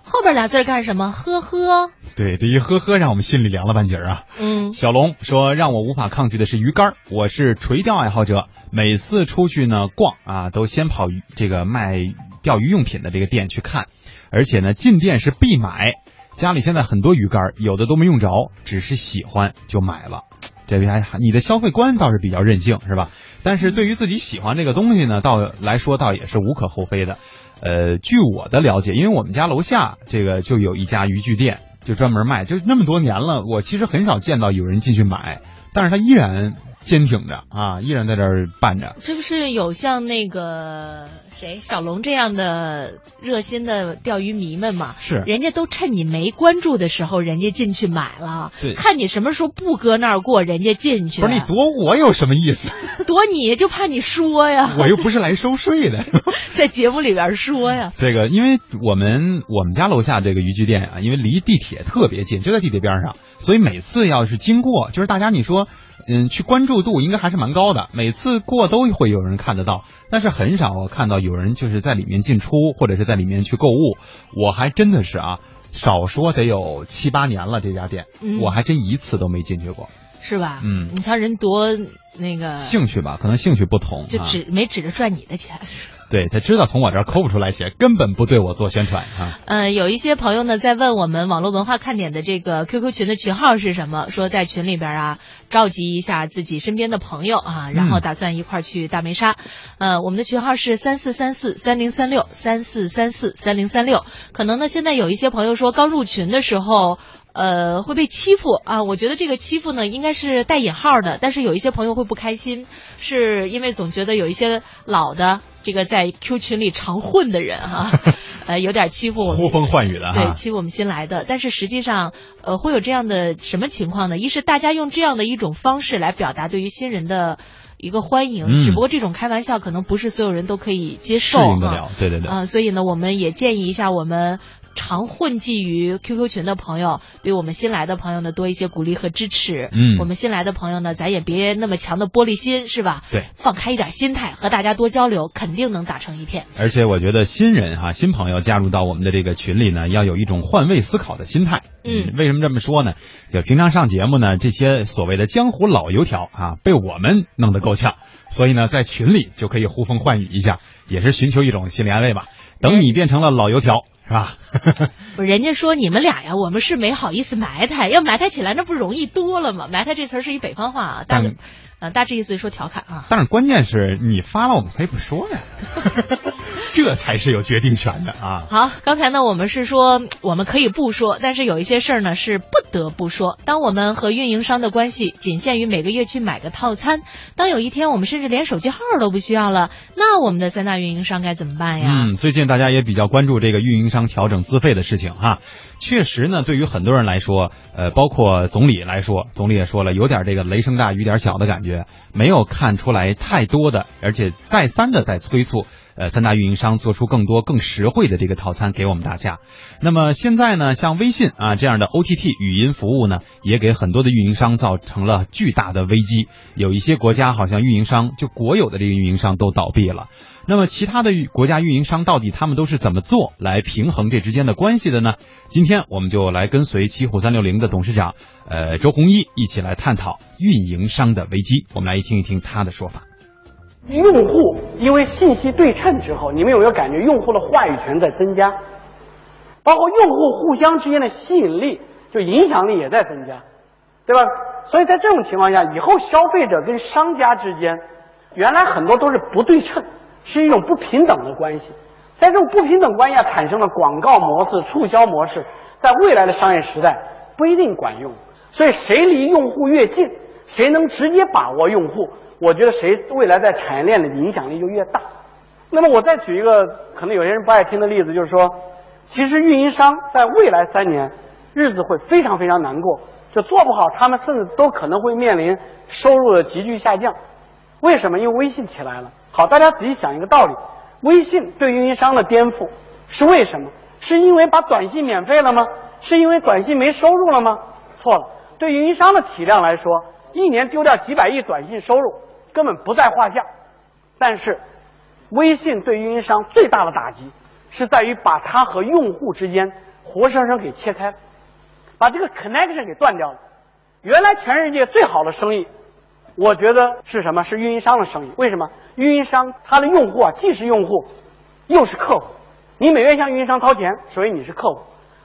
后边俩字儿干什么？呵呵。对，这一呵呵，让我们心里凉了半截儿啊。嗯，小龙说：“让我无法抗拒的是鱼竿儿，我是垂钓爱好者，每次出去呢逛啊，都先跑这个卖钓鱼用品的这个店去看，而且呢进店是必买。家里现在很多鱼竿儿，有的都没用着，只是喜欢就买了。这边还你的消费观倒是比较任性，是吧？但是对于自己喜欢这个东西呢，倒来说倒也是无可厚非的。呃，据我的了解，因为我们家楼下这个就有一家渔具店，就专门卖，就那么多年了，我其实很少见到有人进去买，但是他依然坚挺着啊，依然在这儿办着。这不是有像那个谁小龙这样的热心的钓鱼迷们吗？是人家都趁你没关注的时候，人家进去买了。对看你什么时候不搁那儿过，人家进去。不是你躲我有什么意思？躲你就怕你说呀，我又不是来收税的。在节目里边说呀。这个，因为我们我们家楼下这个渔具店啊，因为离地铁特别近，就在地铁边上，所以每次要是经过，就是大家你说，嗯，去关注度应该还是蛮高的，每次过都会有人看得到，但是很少看到有人就是在里面进出或者是在里面去购物。我还真的是啊，少说得有七八年了，这家店，嗯我还真一次都没进去过。是吧？嗯你瞧人多那个兴趣吧，可能兴趣不同，啊就指没指着赚你的钱。对他知道从我这儿抠不出来钱，根本不对我做宣传啊。嗯，有一些朋友呢在问我们网络文化看点的这个 QQ 群的群号是什么？说在群里边啊召集一下自己身边的朋友啊，然后打算一块儿去大梅沙。呃，我们的群号是三四三四三零三六三四三四三零三六。可能呢，现在有一些朋友说刚入群的时候。呃，会被欺负啊！我觉得这个欺负呢，应该是带引号的。但是有一些朋友会不开心，是因为总觉得有一些老的这个在 Q 群里常混的人哈、呃，有点欺负我们，呼风唤雨的哈对，欺负我们新来的。但是实际上，呃，会有这样的什么情况呢？一是大家用这样的一种方式来表达对于新人的。一个欢迎，嗯只不过这种开玩笑可能不是所有人都可以接受适应得了，对对对。啊、所以呢，我们也建议一下我们常混迹于 QQ 群的朋友，对我们新来的朋友呢多一些鼓励和支持。嗯我们新来的朋友呢，咱也别那么强的玻璃心，是吧？对，放开一点心态，和大家多交流，肯定能打成一片。而且我觉得新人哈、新朋友加入到我们的这个群里呢，要有一种换位思考的心态。嗯为什么这么说呢？就平常上节目呢，这些所谓的江湖老油条啊，被我们弄得够呛，所以呢，在群里就可以呼风唤雨一下，也是寻求一种心理安慰吧。等你变成了老油条，是吧？不人家说你们俩呀，我们是没好意思埋汰，要埋汰起来那不容易多了吗？埋汰这词儿是一北方话啊，大但呃大致意思是说调侃啊。但是关键是你发了，我们可以不说呀，这才是有决定权的啊。好，刚才呢，我们是说我们可以不说，但是有一些事儿呢是不得不说。当我们和运营商的关系仅限于每个月去买个套餐，当有一天我们甚至连手机号都不需要了，那我们的三大运营商该怎么办呀？嗯，最近大家也比较关注这个运营商调整资费的事情哈。确实呢，对于很多人来说，呃，包括总理来说，总理也说了，有点这个雷声大雨点小的感觉，没有看出来太多的，而且再三的在催促。呃，三大运营商做出更多更实惠的这个套餐给我们大家。那么现在呢，像微信啊这样的 OTT 语音服务呢，也给很多的运营商造成了巨大的危机。有一些国家好像运营商就国有的这个运营商都倒闭了。那么其他的国家运营商到底他们都是怎么做来平衡这之间的关系的呢？今天我们就来跟随奇虎三六零的董事长呃周鸿祎一起来探讨运营商的危机。我们来听一听他的说法。用户因为信息对称之后，你们有没有感觉用户的话语权在增加？包括用户互相之间的吸引力，就影响力也在增加，对吧？所以在这种情况下，以后消费者跟商家之间，原来很多都是不对称，是一种不平等的关系。在这种不平等关系下产生了广告模式、促销模式，在未来的商业时代不一定管用。所以谁离用户越近，谁能直接把握用户，我觉得谁未来在产业链的影响力就越大。那么我再举一个可能有些人不爱听的例子，就是说，其实运营商在未来三年日子会非常非常难过，就做不好，他们甚至都可能会面临收入的急剧下降。为什么？因为微信起来了。好，大家仔细想一个道理：微信对运营商的颠覆是为什么？是因为把短信免费了吗？是因为短信没收入了吗？错了，对运营商的体量来说，一年丢掉几百亿短信收入根本不在话下。但是，微信对运营商最大的打击是在于把它和用户之间活生生给切开，把这个 connection 给断掉了。原来全世界最好的生意，我觉得是什么？是运营商的生意。为什么？运营商他的用户啊，既是用户，又是客户。你每月向运营商掏钱，所以你是客户，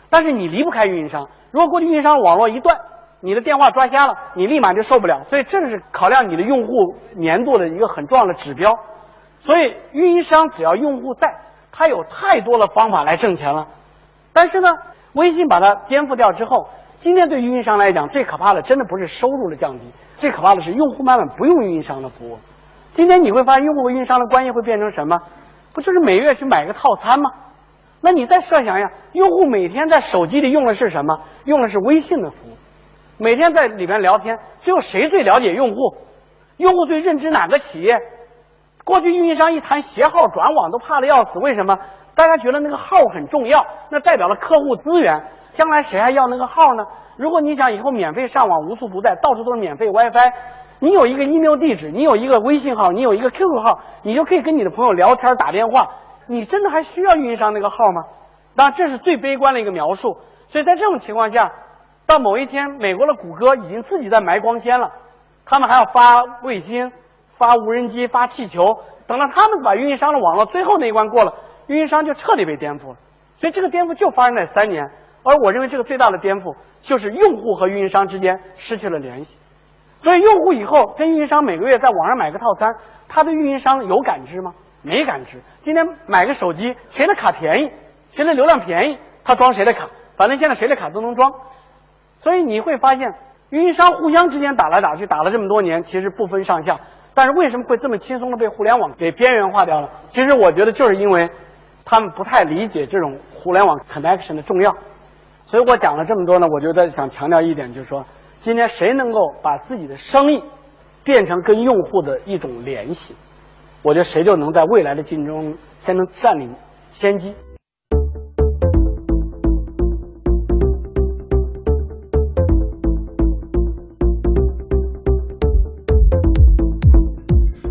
但是你离不开运营商。如果过去运营商网络一断，你的电话抓瞎了，你立马就受不了。所以这是考量你的用户粘度的一个很重要的指标。所以运营商只要用户在，他有太多的方法来挣钱了。但是呢，微信把它颠覆掉之后，今天对运营商来讲，最可怕的真的不是收入的降低，最可怕的是用户慢慢不用运营商的服务。今天你会发现，用户和运营商的关系会变成什么？不就是每月去买个套餐吗？那你再设想一下，用户每天在手机里用的是什么？用的是微信的服务，每天在里面聊天，只有谁最了解用户？用户最认知哪个企业？过去运营商一谈携号转网都怕的要死，为什么？大家觉得那个号很重要，那代表了客户资源，将来谁还要那个号呢？如果你想以后免费上网无处不在，到处都是免费 WiFi，你有一个 email 地址，你有一个微信号，你有一个 QQ 号，你就可以跟你的朋友聊天打电话，你真的还需要运营商那个号吗？当然这是最悲观的一个描述。所以在这种情况下，到某一天，美国的谷歌已经自己在埋光纤了，他们还要发卫星、发无人机、发气球，等到他们把运营商的网络最后那一关过了，运营商就彻底被颠覆了。所以这个颠覆就发生在三年，而我认为这个最大的颠覆就是用户和运营商之间失去了联系。所以用户以后跟运营商每个月在网上买个套餐，他对运营商有感知吗？没感知。今天买个手机，谁的卡便宜，谁的流量便宜，他装谁的卡，反正现在谁的卡都能装。所以你会发现，运营商互相之间打来打去，打了这么多年，其实不分上下。但是为什么会这么轻松的被互联网给边缘化掉了？其实我觉得就是因为他们不太理解这种互联网 connection 的重要。所以我讲了这么多呢，我就在想强调一点，就是说。今天谁能够把自己的生意变成跟用户的一种联系，我觉得谁就能在未来的竞争先能占领先机。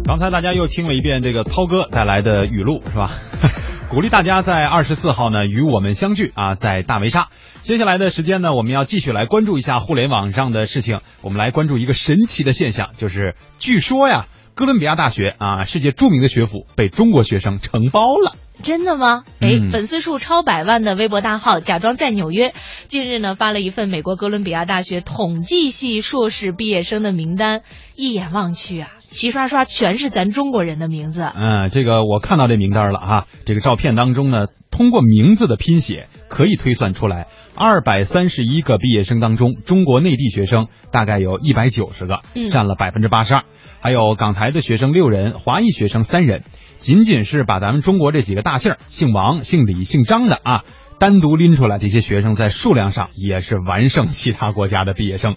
刚才大家又听了一遍这个涛哥带来的语录，是吧？鼓励大家在二十四号呢与我们相聚啊，在大围沙。接下来的时间呢，我们要继续来关注一下互联网上的事情。我们来关注一个神奇的现象，就是据说呀，哥伦比亚大学啊，世界著名的学府被中国学生承包了。真的吗？哎，粉丝数超百万的微博大号假装在纽约，近日呢发了一份美国哥伦比亚大学统计系硕士毕业生的名单，一眼望去啊，齐刷刷全是咱中国人的名字。嗯，这个我看到这名单了哈，这个照片当中呢，通过名字的拼写可以推算出来，二百三十一个毕业生当中，中国内地学生大概有一百九十个，占了百分之八十二，还有港台的学生六人，华裔学生三人。仅仅是把咱们中国这几个大姓姓王、姓李、姓张的啊，单独拎出来，这些学生在数量上也是完胜其他国家的毕业生。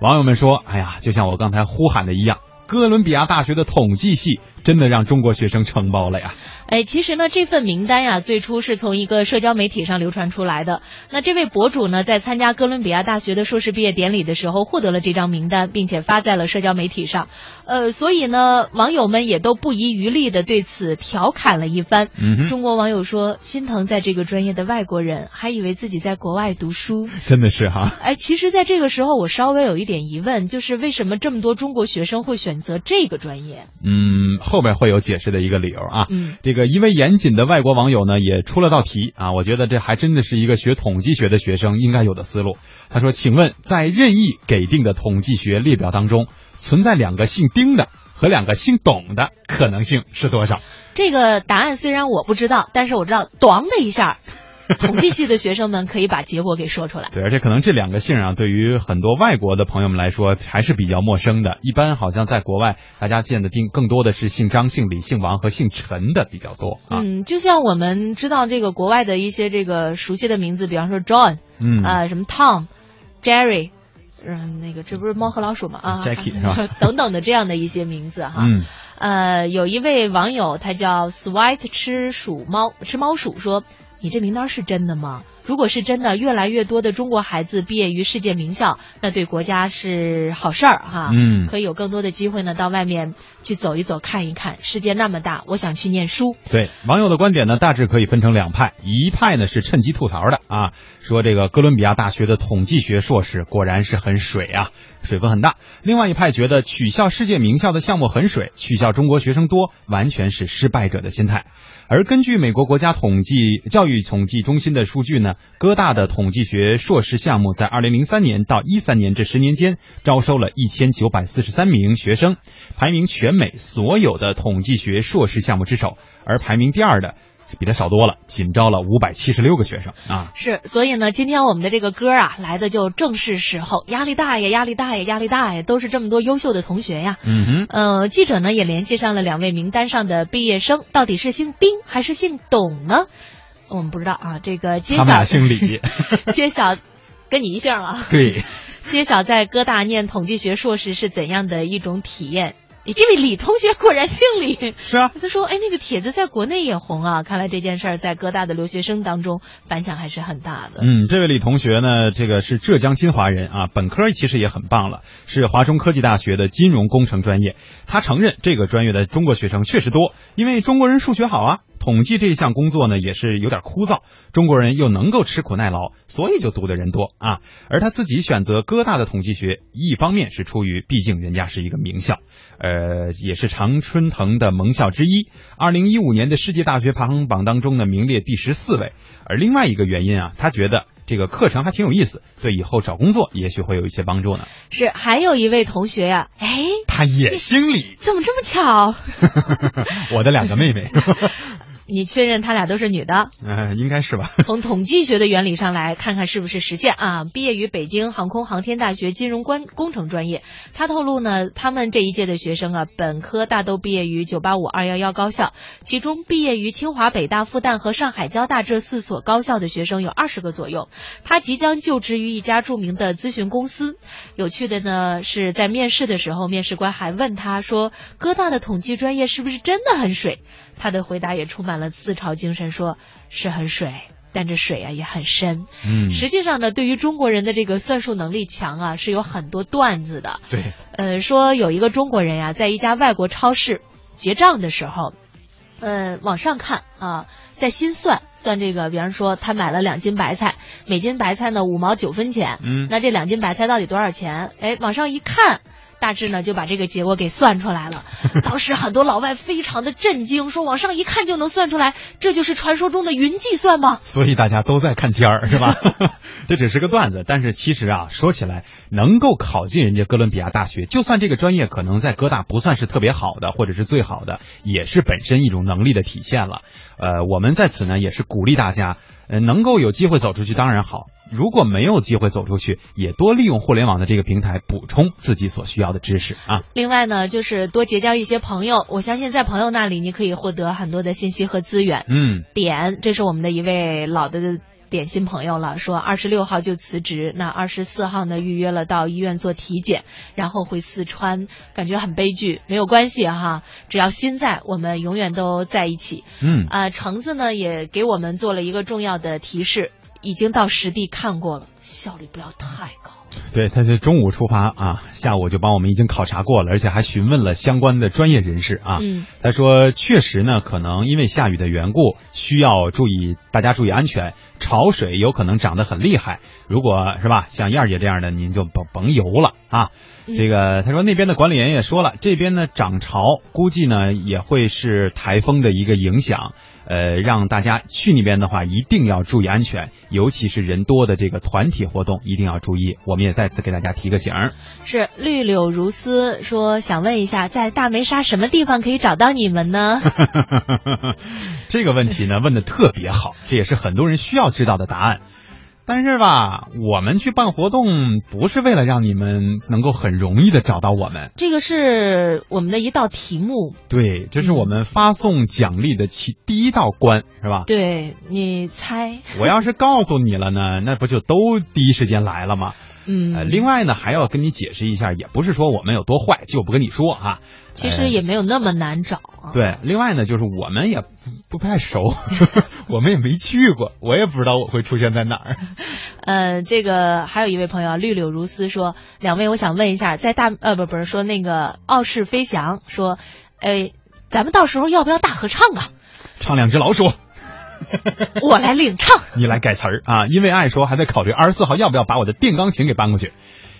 网友们说：“哎呀，就像我刚才呼喊的一样，哥伦比亚大学的统计系真的让中国学生承包了呀。”哎，其实呢，这份名单呀，最初是从一个社交媒体上流传出来的。那这位博主呢，在参加哥伦比亚大学的硕士毕业典礼的时候，获得了这张名单，并且发在了社交媒体上。呃，所以呢，网友们也都不遗余力的对此调侃了一番。嗯中国网友说：“心疼在这个专业的外国人，还以为自己在国外读书。”真的是哈。哎，其实，在这个时候，我稍微有一点疑问，就是为什么这么多中国学生会选择这个专业？嗯，后面会有解释的一个理由啊。嗯，这个个一位严谨的外国网友呢，也出了道题啊。我觉得这还真的是一个学统计学的学生应该有的思路。他说：“请问，在任意给定的统计学列表当中，存在两个姓丁的和两个姓董的可能性是多少？”这个答案虽然我不知道，但是我知道，咣的一下。统计系的学生们可以把结果给说出来。对，而且可能这两个姓啊，对于很多外国的朋友们来说还是比较陌生的。一般好像在国外，大家见的定更多的是姓张、姓李、姓王和姓陈的比较多啊。嗯，就像我们知道这个国外的一些这个熟悉的名字，比方说 John，嗯啊，什么 Tom、Jerry，嗯，那个这不是猫和老鼠吗？啊 Jackie 是吧？等等的这样的一些名字哈。嗯。呃，有一位网友他叫 Sweet 吃鼠猫吃猫鼠说。你这名单是真的吗？如果是真的，越来越多的中国孩子毕业于世界名校，那对国家是好事儿哈。嗯，可以有更多的机会呢，到外面去走一走、看一看。世界那么大，我想去念书。对网友的观点呢，大致可以分成两派，一派呢是趁机吐槽的啊，说这个哥伦比亚大学的统计学硕士果然是很水啊，水分很大。另外一派觉得取笑世界名校的项目很水，取笑中国学生多，完全是失败者的心态。而根据美国国家统计教育统计中心的数据呢，哥大的统计学硕士项目在二零零三年到一三年这十年间招收了一千九百四十三名学生，排名全美所有的统计学硕士项目之首。而排名第二的比他少多了，仅招了五百七十六个学生啊。是，所以呢，今天我们的这个歌啊来的就正是时候，压力大呀，压力大呀，压力大呀，都是这么多优秀的同学呀。嗯哼。呃，记者呢也联系上了两位名单上的毕业生，到底是姓丁还是姓董呢？我们不知道啊。这个揭晓。他们俩姓李。揭晓，跟你一姓啊。对。揭晓在哥大念统计学硕士是怎样的一种体验？你这位李同学果然姓李，是啊。他说：“哎，那个帖子在国内也红啊，看来这件事儿在哥大的留学生当中反响还是很大的。”嗯，这位李同学呢，这个是浙江金华人啊，本科其实也很棒了，是华中科技大学的金融工程专业。他承认这个专业的中国学生确实多，因为中国人数学好啊。统计这项工作呢也是有点枯燥，中国人又能够吃苦耐劳，所以就读的人多啊。而他自己选择哥大的统计学，一方面是出于毕竟人家是一个名校，呃，也是常春藤的盟校之一，二零一五年的世界大学排行榜当中呢名列第十四位。而另外一个原因啊，他觉得。这个课程还挺有意思，对以后找工作也许会有一些帮助呢。是，还有一位同学呀，哎，他也姓李，怎么这么巧？我的两个妹妹。你确认他俩都是女的？呃，应该是吧。从统计学的原理上来看看是不是实现啊？毕业于北京航空航天大学金融关工程专业。他透露呢，他们这一届的学生啊，本科大都毕业于九八五、二幺幺高校，其中毕业于清华、北大、复旦和上海交大这四所高校的学生有二十个左右。他即将就职于一家著名的咨询公司。有趣的呢，是在面试的时候，面试官还问他说：“哥大的统计专业是不是真的很水？”他的回答也充满了自嘲精神，说是很水，但这水啊也很深。嗯，实际上呢，对于中国人的这个算术能力强啊，是有很多段子的。对，呃，说有一个中国人呀，在一家外国超市结账的时候，呃，往上看啊，在心算算这个，比方说他买了两斤白菜，每斤白菜呢五毛九分钱。嗯，那这两斤白菜到底多少钱？哎，往上一看。大致呢就把这个结果给算出来了，当时很多老外非常的震惊，说往上一看就能算出来，这就是传说中的云计算吗？所以大家都在看天儿，是吧？这只是个段子，但是其实啊，说起来能够考进人家哥伦比亚大学，就算这个专业可能在哥大不算是特别好的，或者是最好的，也是本身一种能力的体现了。呃，我们在此呢也是鼓励大家，呃，能够有机会走出去当然好。如果没有机会走出去，也多利用互联网的这个平台补充自己所需要的知识啊。另外呢，就是多结交一些朋友，我相信在朋友那里你可以获得很多的信息和资源。嗯，点，这是我们的一位老的点心朋友了，说二十六号就辞职，那二十四号呢预约了到医院做体检，然后回四川，感觉很悲剧。没有关系哈，只要心在，我们永远都在一起。嗯，啊，橙子呢也给我们做了一个重要的提示。已经到实地看过了，效率不要太高。对，他是中午出发啊，下午就帮我们已经考察过了，而且还询问了相关的专业人士啊。嗯，他说确实呢，可能因为下雨的缘故，需要注意，大家注意安全。潮水有可能涨得很厉害，如果是吧，像燕儿姐这样的，您就甭甭游了啊。这个他说那边的管理员也说了，这边呢涨潮，估计呢也会是台风的一个影响。呃，让大家去那边的话，一定要注意安全，尤其是人多的这个团体活动，一定要注意。我们也再次给大家提个醒儿。是绿柳如丝说，想问一下，在大梅沙什么地方可以找到你们呢？这个问题呢，问的特别好，这也是很多人需要知道的答案。但是吧，我们去办活动不是为了让你们能够很容易的找到我们，这个是我们的一道题目。对，这是我们发送奖励的其第一道关，是吧？对，你猜？我要是告诉你了呢，那不就都第一时间来了吗？嗯，另外呢，还要跟你解释一下，也不是说我们有多坏，就不跟你说啊。其实也没有那么难找。对，另外呢，就是我们也不太熟，我们也没去过，我也不知道我会出现在哪儿。呃，这个还有一位朋友绿柳如丝说，两位，我想问一下，在大呃不不是说那个傲视飞翔说，哎，咱们到时候要不要大合唱啊？唱两只老鼠。我来领唱，你来改词儿啊！因为爱说还在考虑二十四号要不要把我的电钢琴给搬过去，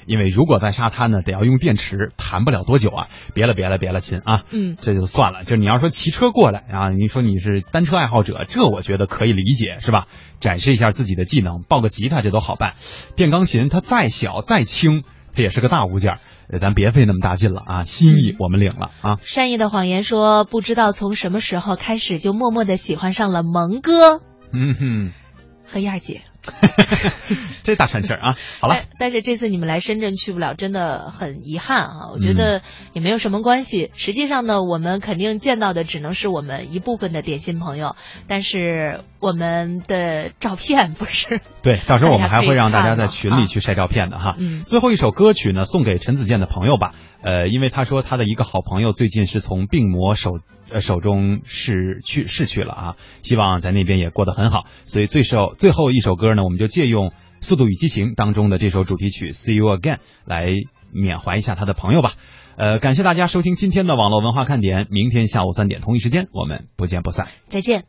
因为如果在沙滩呢，得要用电池，弹不了多久啊！别了别了别了，亲啊！嗯，这就算了。就你要说骑车过来啊，你说你是单车爱好者，这我觉得可以理解，是吧？展示一下自己的技能，抱个吉他这都好办。电钢琴它再小再轻，它也是个大物件。咱别费那么大劲了啊！心意我们领了啊！善意的谎言说，不知道从什么时候开始就默默的喜欢上了蒙哥。嗯哼，和燕儿姐。这大喘气儿啊！好了，但是这次你们来深圳去不了，真的很遗憾啊！我觉得也没有什么关系。实际上呢，我们肯定见到的只能是我们一部分的点心朋友，但是我们的照片不是。对，到时候我们还会让大家在群里去晒照片的哈。嗯。最后一首歌曲呢，送给陈子健的朋友吧。呃，因为他说他的一个好朋友最近是从病魔手呃手中逝去逝去了啊，希望在那边也过得很好。所以最首最后一首歌呢，我们就借用《速度与激情》当中的这首主题曲《See You Again》来缅怀一下他的朋友吧。呃，感谢大家收听今天的网络文化看点，明天下午三点同一时间我们不见不散，再见。